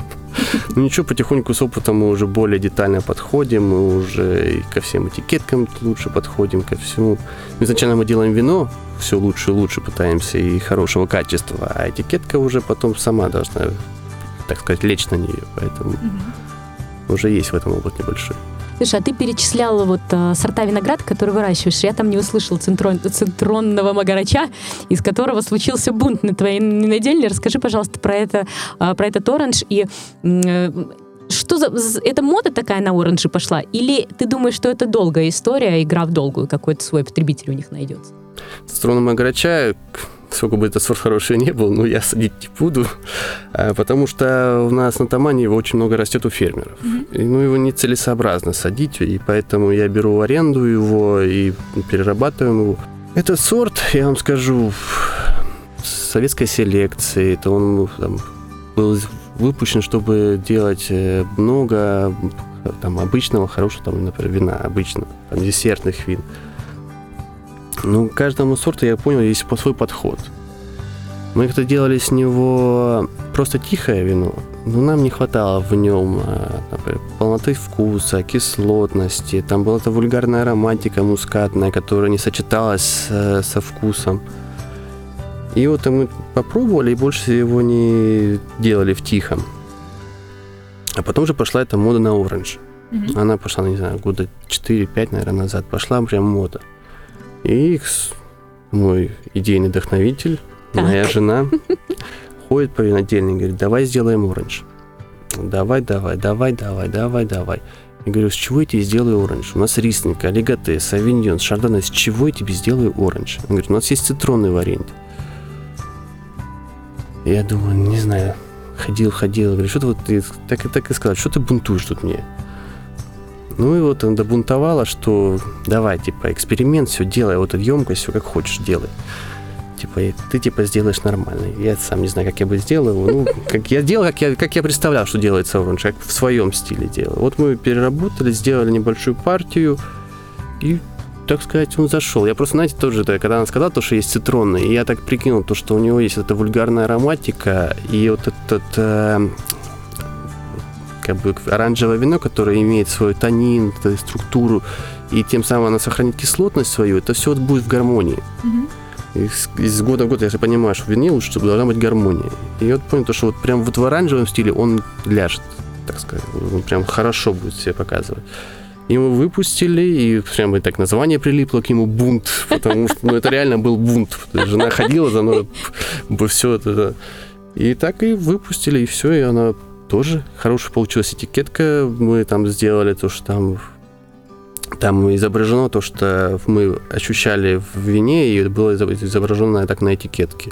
Ну ничего, потихоньку с опытом мы уже более детально подходим, мы уже и ко всем этикеткам лучше подходим, ко всему. Изначально мы делаем вино, все лучше и лучше пытаемся и хорошего качества, а этикетка уже потом сама должна, так сказать, лечь на нее, поэтому угу. уже есть в этом опыт небольшой. Слушай, а ты перечисляла вот а, сорта винограда, которые выращиваешь. Я там не услышала центрон, центронного магарача, из которого случился бунт на твоей недельне. Расскажи, пожалуйста, про это, а, про этот оранж и э, что за... Это мода такая на оранжи пошла? Или ты думаешь, что это долгая история, игра в долгую, какой-то свой потребитель у них найдется? Центронного магарача сколько бы это сорт хороший не был, но я садить не буду, а, потому что у нас на Тамане его очень много растет у фермеров. Mm-hmm. И, ну, его нецелесообразно садить, и поэтому я беру в аренду его и перерабатываем его. Этот сорт, я вам скажу, советской селекции, это он там, был выпущен, чтобы делать э, много там, обычного, хорошего, там, например, вина, обычного, там, десертных вин. Ну, каждому сорту, я понял, есть свой подход. Мы как-то делали с него просто тихое вино, но нам не хватало в нем, а, например, полноты вкуса, кислотности. Там была эта вульгарная ароматика мускатная, которая не сочеталась э, со вкусом. И вот мы попробовали и больше его не делали в тихом. А потом же пошла эта мода на оранж. Mm-hmm. Она пошла, не знаю, года 4-5, наверное, назад. Пошла прям мода. И мой идейный вдохновитель, так. моя жена, ходит по винодельне и говорит, давай сделаем оранж. Давай, давай, давай, давай, давай, давай. Я говорю, с чего я тебе сделаю оранж? У нас рислинг, олиготе, савиньон, шардоне. С чего я тебе сделаю оранж? Он говорит, у нас есть цитронный вариант. Я думаю, не знаю, ходил, ходил, говорю, что ты вот ты так и так и сказал, что ты бунтуешь тут мне? Ну и вот он добунтовала, что давай, типа, эксперимент, все делай, вот эту емкость, все как хочешь делай. Типа, ты типа сделаешь нормально. Я сам не знаю, как я бы сделал. Ну, как я делал, как я, как я представлял, что делается оранж, как в своем стиле делал. Вот мы переработали, сделали небольшую партию, и так сказать, он зашел. Я просто, знаете, тоже, когда она сказала, то, что есть цитронный, и я так прикинул, то, что у него есть эта вульгарная ароматика, и вот этот э, как бы оранжевое вино, которое имеет свой тонин, структуру, и тем самым она сохранит кислотность свою, это все вот будет в гармонии. Mm-hmm. Из года в год понимаю, что в вине лучше, чтобы должна быть гармония. И я вот понял, то, что вот прям вот в оранжевом стиле он ляжет, так сказать. Он прям хорошо будет себя показывать. Его выпустили, и прям и так название прилипло к нему «Бунт», потому что ну, это реально был бунт. Жена ходила за мной, все это. И так и выпустили, и все, и она тоже хорошая получилась этикетка. Мы там сделали то, что там там изображено то, что мы ощущали в вине, и было изображено так на этикетке.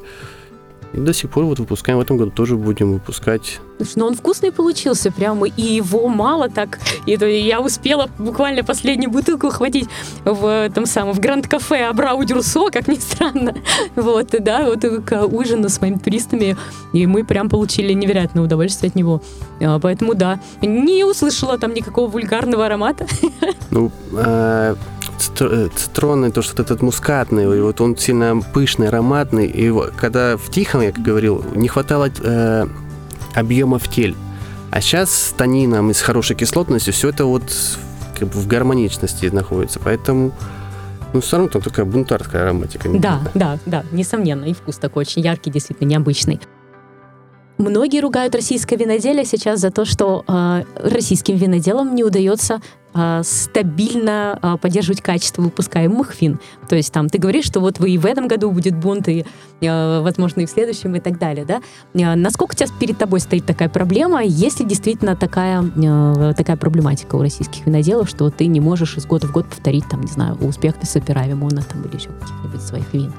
И до сих пор вот выпускаем, в этом году тоже будем выпускать. Слушай, ну он вкусный получился прямо, и его мало так. И я успела буквально последнюю бутылку хватить в том самом, в Гранд-кафе Абрау Дюрсо, как ни странно. Вот, да, вот к ужину с моими туристами, и мы прям получили невероятное удовольствие от него. А, поэтому да, не услышала там никакого вульгарного аромата. Ну, а, цитронный, то, что этот мускатный, и вот он сильно пышный, ароматный. И когда в тихом, я говорил, не хватало э, объема в теле. А сейчас с тонином и с хорошей кислотностью все это вот как бы в гармоничности находится. Поэтому ну, все равно там такая бунтарская ароматика. Да, да, да, несомненно. И вкус такой очень яркий, действительно необычный. Многие ругают российское виноделие сейчас за то, что э, российским виноделам не удается э, стабильно э, поддерживать качество выпускаемых вин. То есть там ты говоришь, что вот вы и в этом году будет бунт, и, э, возможно, и в следующем, и так далее. Да? Э, насколько тебя перед тобой стоит такая проблема? Есть ли действительно такая, э, такая проблематика у российских виноделов, что ты не можешь из года в год повторить, там, не знаю, успех Тесопера, Вимона там, или еще каких-нибудь своих вин?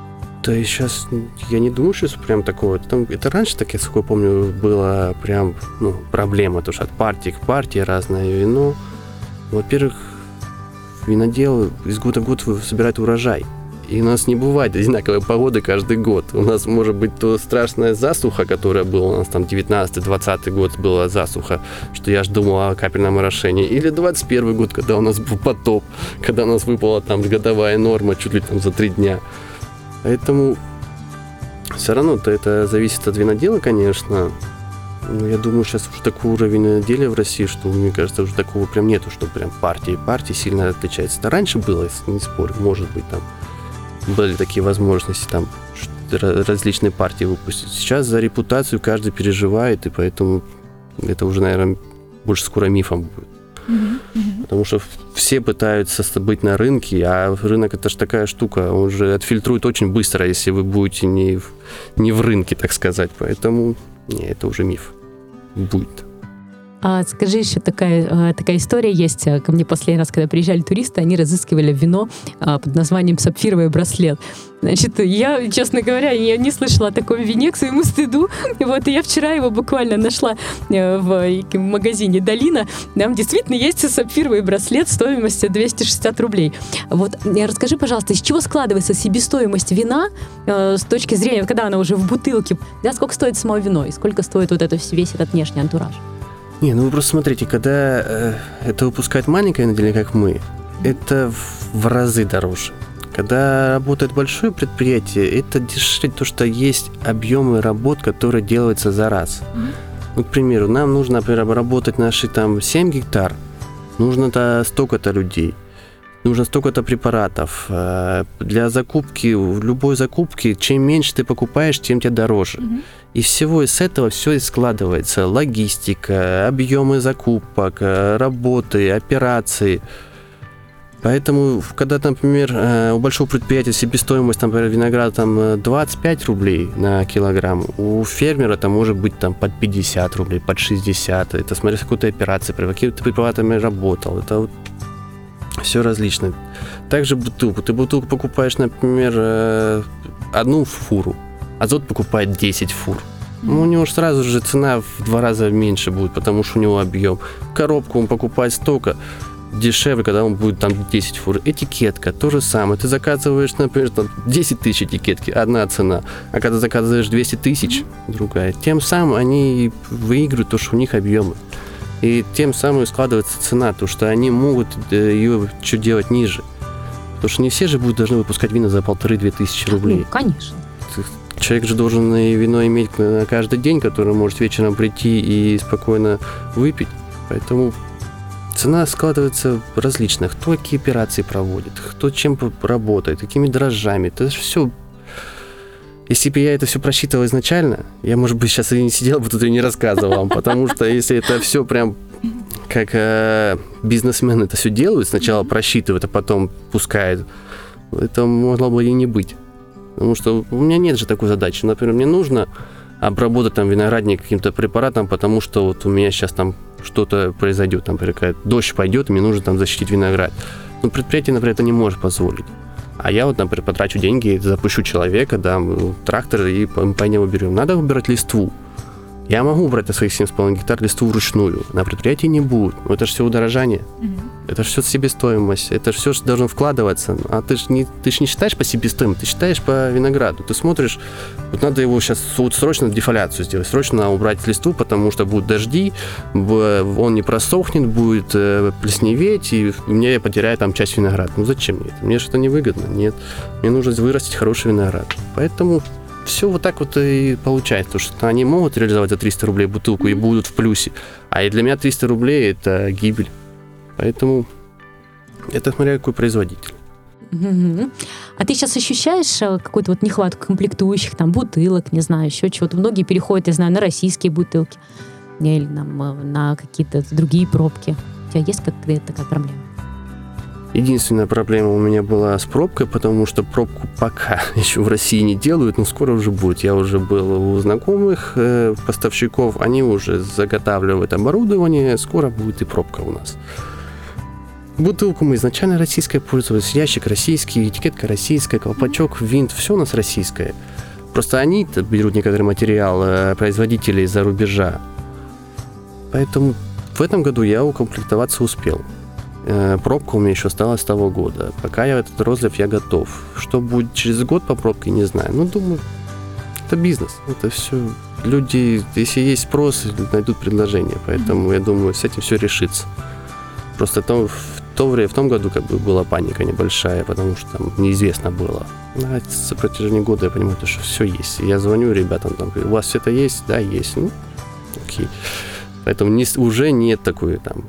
Да и сейчас я не думаю, что прям такое. Там, это раньше, так я сколько помню, была прям ну, проблема, то что от партии к партии разное вино. Во-первых, винодел из года в год собирает урожай. И у нас не бывает одинаковой погоды каждый год. У нас может быть то страшная засуха, которая была у нас там 19-20 год была засуха, что я ж думал о капельном орошении. Или 21 год, когда у нас был потоп, когда у нас выпала там годовая норма чуть ли там за три дня. Поэтому все равно-то это зависит от винодела, конечно. Но я думаю, сейчас уже такой уровень виноделия в России, что, мне кажется, уже такого прям нету, что прям партии и партии сильно отличаются. Это раньше было, не спорю, может быть, там были такие возможности, там различные партии выпустить. Сейчас за репутацию каждый переживает, и поэтому это уже, наверное, больше скоро мифом будет. Потому что все пытаются быть на рынке, а рынок это же такая штука, он же отфильтрует очень быстро, если вы будете не в, не в рынке, так сказать. Поэтому не, это уже миф. Будет. А скажи, еще такая, такая история есть. Ко мне последний раз, когда приезжали туристы, они разыскивали вино а, под названием «Сапфировый браслет». Значит, я, честно говоря, я не слышала о таком вине к своему стыду. Вот, и я вчера его буквально нашла э, в магазине «Долина». Там действительно есть сапфировый браслет стоимостью 260 рублей. Вот, э, расскажи, пожалуйста, из чего складывается себестоимость вина э, с точки зрения, когда она уже в бутылке, да, сколько стоит само вино и сколько стоит вот это, весь этот внешний антураж? Не, ну вы просто смотрите, когда э, это выпускает маленькое виноделие, как мы, это в, в разы дороже. Когда работает большое предприятие, это дешевле, то, что есть объемы работ, которые делаются за раз. Mm-hmm. Ну, к примеру, нам нужно, например, обработать наши там 7 гектар, нужно-то столько-то людей, нужно столько-то препаратов. Э, для закупки, любой закупке, чем меньше ты покупаешь, тем тебе дороже. Mm-hmm. И всего из этого все и складывается. Логистика, объемы закупок, э, работы, операции – Поэтому, когда, например, э, у большого предприятия себестоимость, например, винограда там 25 рублей на килограмм, у фермера там может быть там под 50 рублей, под 60. Это смотря с какой-то операцией, при какими-то препаратами работал. Это вот все различно. Также бутылку. Ты бутылку покупаешь, например, э, одну фуру, азот покупает 10 фур. Ну, у него же сразу же цена в два раза меньше будет, потому что у него объем. Коробку он покупает столько дешевле, когда он будет там 10 фур. Этикетка, то же самое. Ты заказываешь, например, там 10 тысяч этикетки, одна цена. А когда заказываешь 200 тысяч, другая. Тем самым они выигрывают то, что у них объемы. И тем самым складывается цена, то, что они могут э, ее что делать ниже. Потому что не все же будут должны выпускать вина за полторы-две тысячи рублей. Ну, конечно. Человек же должен и вино иметь каждый день, который может вечером прийти и спокойно выпить. Поэтому цена складывается различно. Кто какие операции проводит, кто чем работает, какими дрожжами. Это же все если бы я это все просчитывал изначально, я, может быть, сейчас и не сидел бы тут и не рассказывал вам, потому что если это все прям как э, бизнесмены это все делают, сначала просчитывают, а потом пускают, это могло бы и не быть. Потому что у меня нет же такой задачи. Например, мне нужно обработать там виноградник каким-то препаратом, потому что вот у меня сейчас там что-то произойдет, там, например, дождь пойдет, мне нужно там защитить виноград. Но предприятие, например, это не может позволить. А я вот, например, потрачу деньги, запущу человека, дам трактор и по него берем. Надо выбирать листву. Я могу убрать на своих 7,5 гектар листву вручную. На предприятии не будет. Но это же все удорожание. Угу. Это же все себестоимость. Это же все что должно вкладываться. А ты же не, ты ж не считаешь по себестоимости, ты считаешь по винограду. Ты смотришь, вот надо его сейчас вот срочно дефоляцию сделать, срочно убрать листву, потому что будут дожди, он не просохнет, будет э, плесневеть, и мне я потеряю там часть винограда. Ну зачем мне это? Мне что-то невыгодно. Нет. Мне нужно вырастить хороший виноград. Поэтому все вот так вот и получается, что они могут реализовать за 300 рублей бутылку и будут в плюсе, а и для меня 300 рублей это гибель. Поэтому это смотря какой производитель. А ты сейчас ощущаешь э, какую-то вот нехватку комплектующих, там, бутылок, не знаю, еще чего-то? Многие переходят, я знаю, на российские бутылки или там, э, на какие-то другие пробки. У тебя есть какая-то такая проблема? Единственная проблема у меня была с пробкой, потому что пробку пока еще в России не делают, но скоро уже будет. Я уже был у знакомых э, поставщиков, они уже заготавливают оборудование, скоро будет и пробка у нас. Бутылку мы изначально российская пользовались, ящик российский, этикетка российская, колпачок, винт, все у нас российское. Просто они берут некоторый материал э, производителей из-за рубежа. Поэтому в этом году я укомплектоваться успел. Э, пробка у меня еще осталась с того года. Пока я этот розлив, я готов. Что будет через год по пробке, не знаю. Ну, думаю, это бизнес. Это все люди, если есть спрос, найдут предложение. Поэтому я думаю, с этим все решится. Просто то, в то время, в том году как бы была паника небольшая, потому что там неизвестно было. На протяжении года я понимаю, что все есть. Я звоню ребятам, там, у вас все это есть? Да, есть. Ну, окей. Поэтому не, уже нет такой там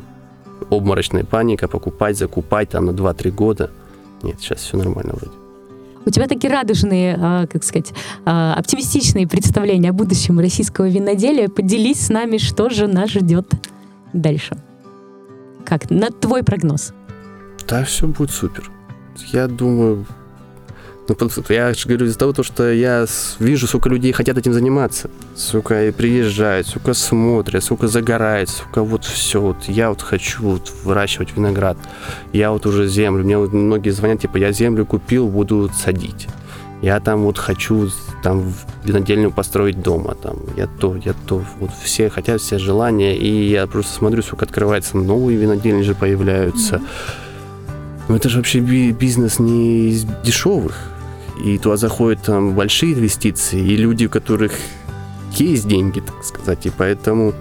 обморочная паника, покупать, закупать там на 2-3 года. Нет, сейчас все нормально вроде. У тебя такие радужные, а, как сказать, а, оптимистичные представления о будущем российского виноделия. Поделись с нами, что же нас ждет дальше. Как на твой прогноз? Да, все будет супер. Я думаю, ну, я же говорю из-за того, что я вижу, сколько людей хотят этим заниматься. Сука, и приезжают, сука, смотрят, сука, загорают, сука, вот все. Вот я вот хочу вот выращивать виноград. Я вот уже землю. Мне вот многие звонят, типа, я землю купил, буду садить. Я там вот хочу там винодельню построить дома, там, я то, я то, вот все хотят, все желания, и я просто смотрю, сколько открывается, новые винодельни же появляются. Mm-hmm. Но это же вообще бизнес не из дешевых и туда заходят там большие инвестиции, и люди, у которых есть деньги, так сказать, и поэтому...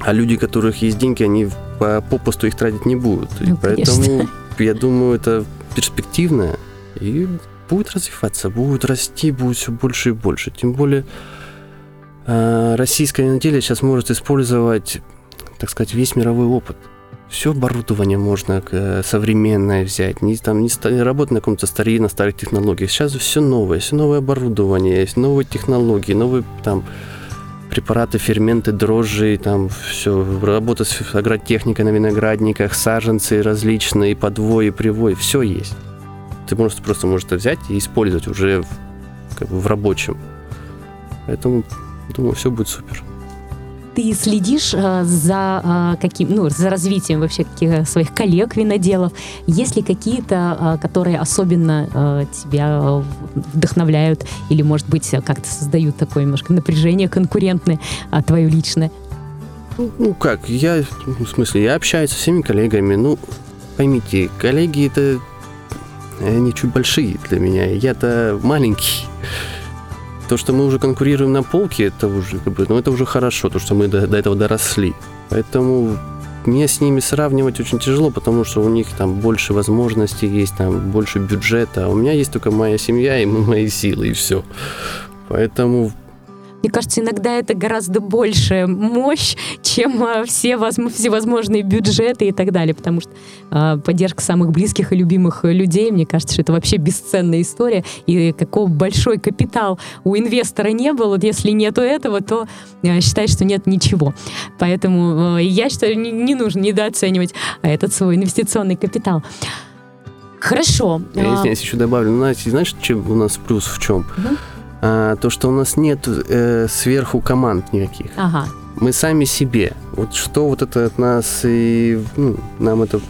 А люди, у которых есть деньги, они попусту их тратить не будут. Ну, и поэтому, я думаю, это перспективно и будет развиваться, будет расти, будет все больше и больше. Тем более а, российская неделя сейчас может использовать, так сказать, весь мировой опыт – все оборудование можно э, современное взять, не, там, не работать на каком-то старе, на старых технологиях. Сейчас все новое, все новое оборудование, есть новые технологии, новые там препараты, ферменты, дрожжи, там все, работа с агротехникой на виноградниках, саженцы различные, подвой и привой, все есть. Ты можешь просто можешь это взять и использовать уже в, как бы в рабочем. Поэтому, думаю, все будет супер ты следишь э, за э, каким, ну, за развитием вообще каких своих коллег виноделов? Есть ли какие-то, э, которые особенно тебя вдохновляют или, может быть, как-то создают такое немножко напряжение конкурентное, а твое личное? Ну как, я, в смысле, я общаюсь со всеми коллегами. Ну, поймите, коллеги это они чуть большие для меня. Я-то маленький. То, что мы уже конкурируем на полке, это уже, как бы, ну, это уже хорошо, то, что мы до, до этого доросли. Поэтому мне с ними сравнивать очень тяжело, потому что у них там больше возможностей есть, там больше бюджета. А у меня есть только моя семья и мои силы, и все. Поэтому мне кажется, иногда это гораздо большая мощь, чем а, все всевозможные бюджеты и так далее, потому что э, поддержка самых близких и любимых людей, мне кажется, что это вообще бесценная история, и какой большой капитал у инвестора не было, вот если нету этого, то э, считай, что нет ничего. Поэтому я считаю, не, нужно недооценивать этот свой инвестиционный капитал. Хорошо. Я, извиняюсь, еще добавлю. Ну, Настя, знаешь, чем у нас плюс в чем? Угу а, то, что у нас нет э, сверху команд никаких. Ага. Мы сами себе. Вот что вот это от нас и ну, нам это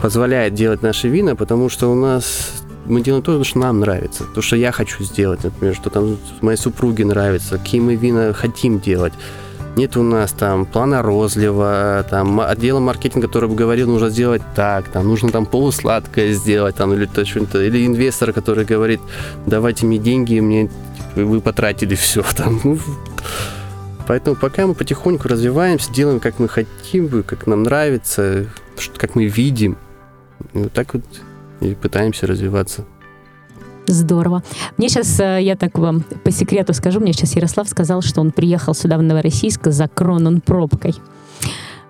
позволяет делать наши вина, потому что у нас мы делаем то, что нам нравится, то, что я хочу сделать, например, что там моей супруге нравится, какие мы вина хотим делать. Нет у нас там плана розлива, там отдела маркетинга, который бы говорил, нужно сделать так, там нужно там полусладкое сделать, там, или, то, что-то, или инвестор, который говорит, давайте мне деньги, мне вы потратили все там. Ну, поэтому пока мы потихоньку развиваемся, делаем, как мы хотим, как нам нравится, как мы видим. И вот так вот и пытаемся развиваться. Здорово. Мне сейчас, э, я так вам по секрету скажу, мне сейчас Ярослав сказал, что он приехал сюда в Новороссийск за кронон пробкой.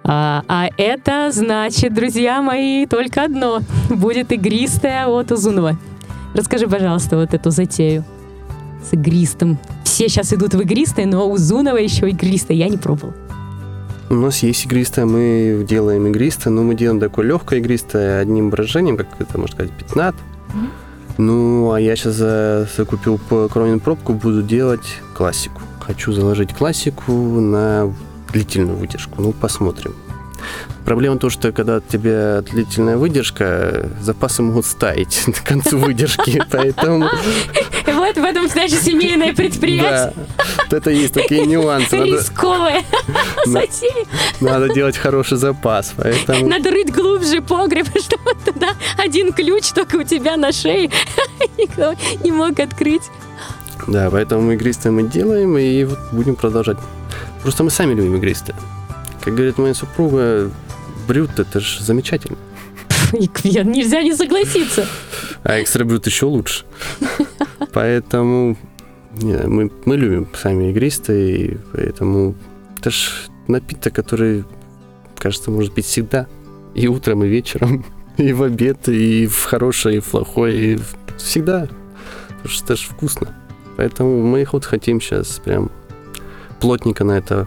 А, а это значит, друзья мои, только одно. Будет игристая от Узунова. Расскажи, пожалуйста, вот эту затею с игристым. Все сейчас идут в игристое, но у Зунова еще игристое. Я не пробовал. У нас есть игристое, мы делаем игристое, но мы делаем такое легкое игристое одним брожением, как это можно сказать, 15. Mm-hmm. Ну, а я сейчас закупил по Кронин пробку, буду делать классику. Хочу заложить классику на длительную выдержку. Ну, посмотрим. Проблема то, что когда у тебя длительная выдержка, запасы могут стаять к концу выдержки, поэтому... Вот в этом, значит, семейное предприятие. Да, это есть такие нюансы. Рисковые Надо делать хороший запас, поэтому... Надо рыть глубже погреб, чтобы туда один ключ только у тебя на шее никто не мог открыть. Да, поэтому игристые мы делаем и вот будем продолжать. Просто мы сами любим игристые. Как говорит моя супруга, брют это же замечательно. Нельзя не согласиться. А экстра брют еще лучше. Поэтому не, мы, мы любим сами игристые, поэтому это же напиток, который, кажется, может быть всегда. И утром, и вечером, и в обед, и в хорошее, и в плохое, и всегда. Потому что это же вкусно. Поэтому мы вот хотим сейчас прям плотненько на это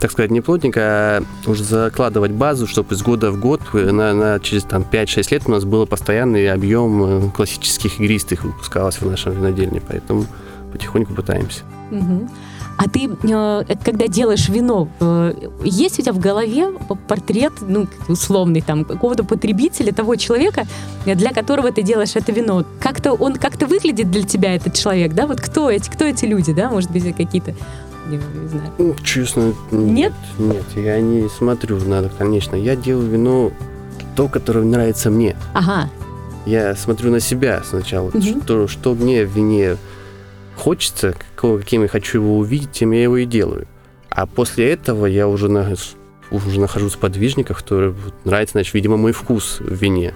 так сказать, не плотник, а уже закладывать базу, чтобы из года в год, э, на, на, через там, 5-6 лет у нас был постоянный объем э, классических игристых выпускалось в нашем винодельне, поэтому потихоньку пытаемся. Угу. А ты, э, когда делаешь вино, есть у тебя в голове портрет, ну, условный, там, какого-то потребителя, того человека, для которого ты делаешь это вино? Как-то он как-то выглядит для тебя, этот человек, да? Вот кто эти, кто эти люди, да? Может быть, какие-то не, не знаю. Ну, честно, нет? Нет, я не смотрю, надо, конечно. Я делаю вино то, которое нравится мне. Ага. Я смотрю на себя сначала, угу. что, что мне в вине хочется, какого, каким я хочу его увидеть, тем я его и делаю. А после этого я уже, на, уже нахожусь в подвижниках, которые нравится, значит, видимо, мой вкус в вине.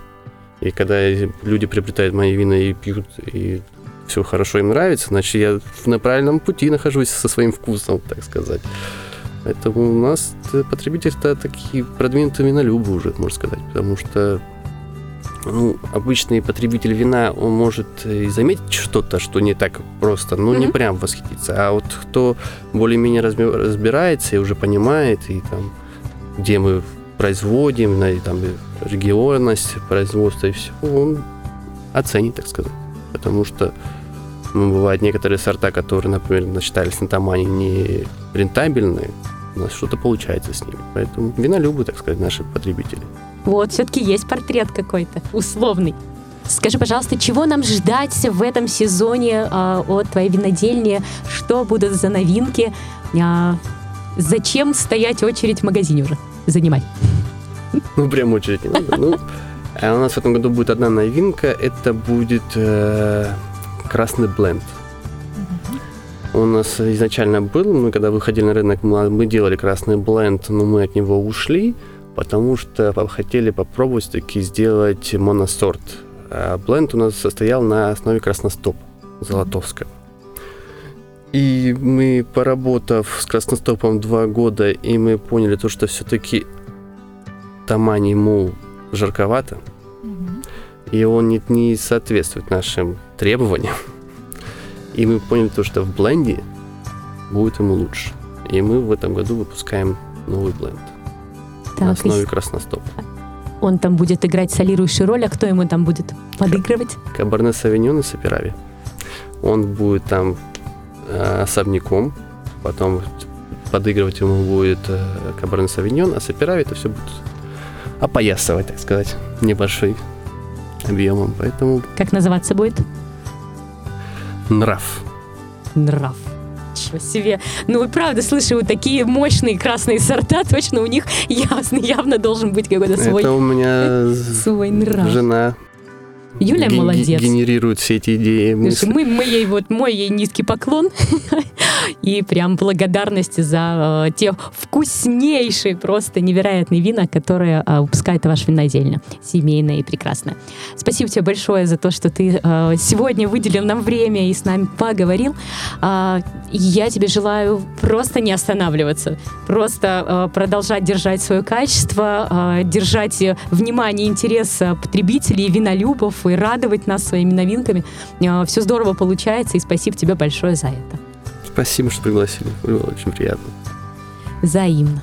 И когда люди приобретают мои вина и пьют, и все хорошо им нравится, значит, я на правильном пути нахожусь со своим вкусом, так сказать. Поэтому у нас потребитель-то такие продвинутые винолюбы уже, можно сказать, потому что ну, обычный потребитель вина, он может и заметить что-то, что не так просто, но mm-hmm. не прям восхититься. А вот кто более-менее разбирается и уже понимает, и там, где мы производим, и там регионность производства и все, он оценит, так сказать. Потому что ну, бывают некоторые сорта, которые, например, насчитались на Тамане не рентабельные, у нас что-то получается с ними. Поэтому винолюбы, так сказать, наши потребители. Вот, все-таки есть портрет какой-то, условный. Скажи, пожалуйста, чего нам ждать в этом сезоне э, от твоей винодельни? Что будут за новинки? Э, зачем стоять очередь в магазине уже? Занимать. Ну, прям очередь не надо. Ну, а у нас в этом году будет одна новинка. Это будет э, красный бленд. У нас изначально был, мы когда выходили на рынок, мы делали красный бленд, но мы от него ушли потому что хотели попробовать таки сделать моносорт. А бленд у нас состоял на основе красностоп золотовского. И мы, поработав с красностопом два года, и мы поняли то, что все-таки Тамань ему жарковато, и он не, не соответствует нашим требованиям. И мы поняли то, что в бленде будет ему лучше. И мы в этом году выпускаем новый бленд так, на основе и... красностопа. Он там будет играть солирующую роль, а кто ему там будет подыгрывать? Кабарне Савиньон и Саперави. Он будет там э, особняком, потом подыгрывать ему будет э, Кабарне Савиньон, а Саперави это все будет опоясывать, так сказать, небольшой объемом. Поэтому... Как называться будет? Нрав. Нрав. Ничего себе. Ну, правда, слышу, вот такие мощные красные сорта, точно у них ясно, явно должен быть какой-то свой... Это у меня свой нрав. жена Юля ген- молодец. Генерирует все эти идеи. Мысли. Мы, мы ей вот мой ей низкий поклон и прям благодарность за э, те вкуснейшие, просто невероятные вина, которые э, выпускает ваша винодельня, семейная и прекрасная. Спасибо тебе большое за то, что ты э, сегодня выделил нам время и с нами поговорил. Э, я тебе желаю просто не останавливаться, просто э, продолжать держать свое качество, э, держать внимание и интерес потребителей, винолюбов и радовать нас своими новинками. Э, Все здорово получается, и спасибо тебе большое за это. Спасибо, что пригласили. Было очень приятно. Взаимно.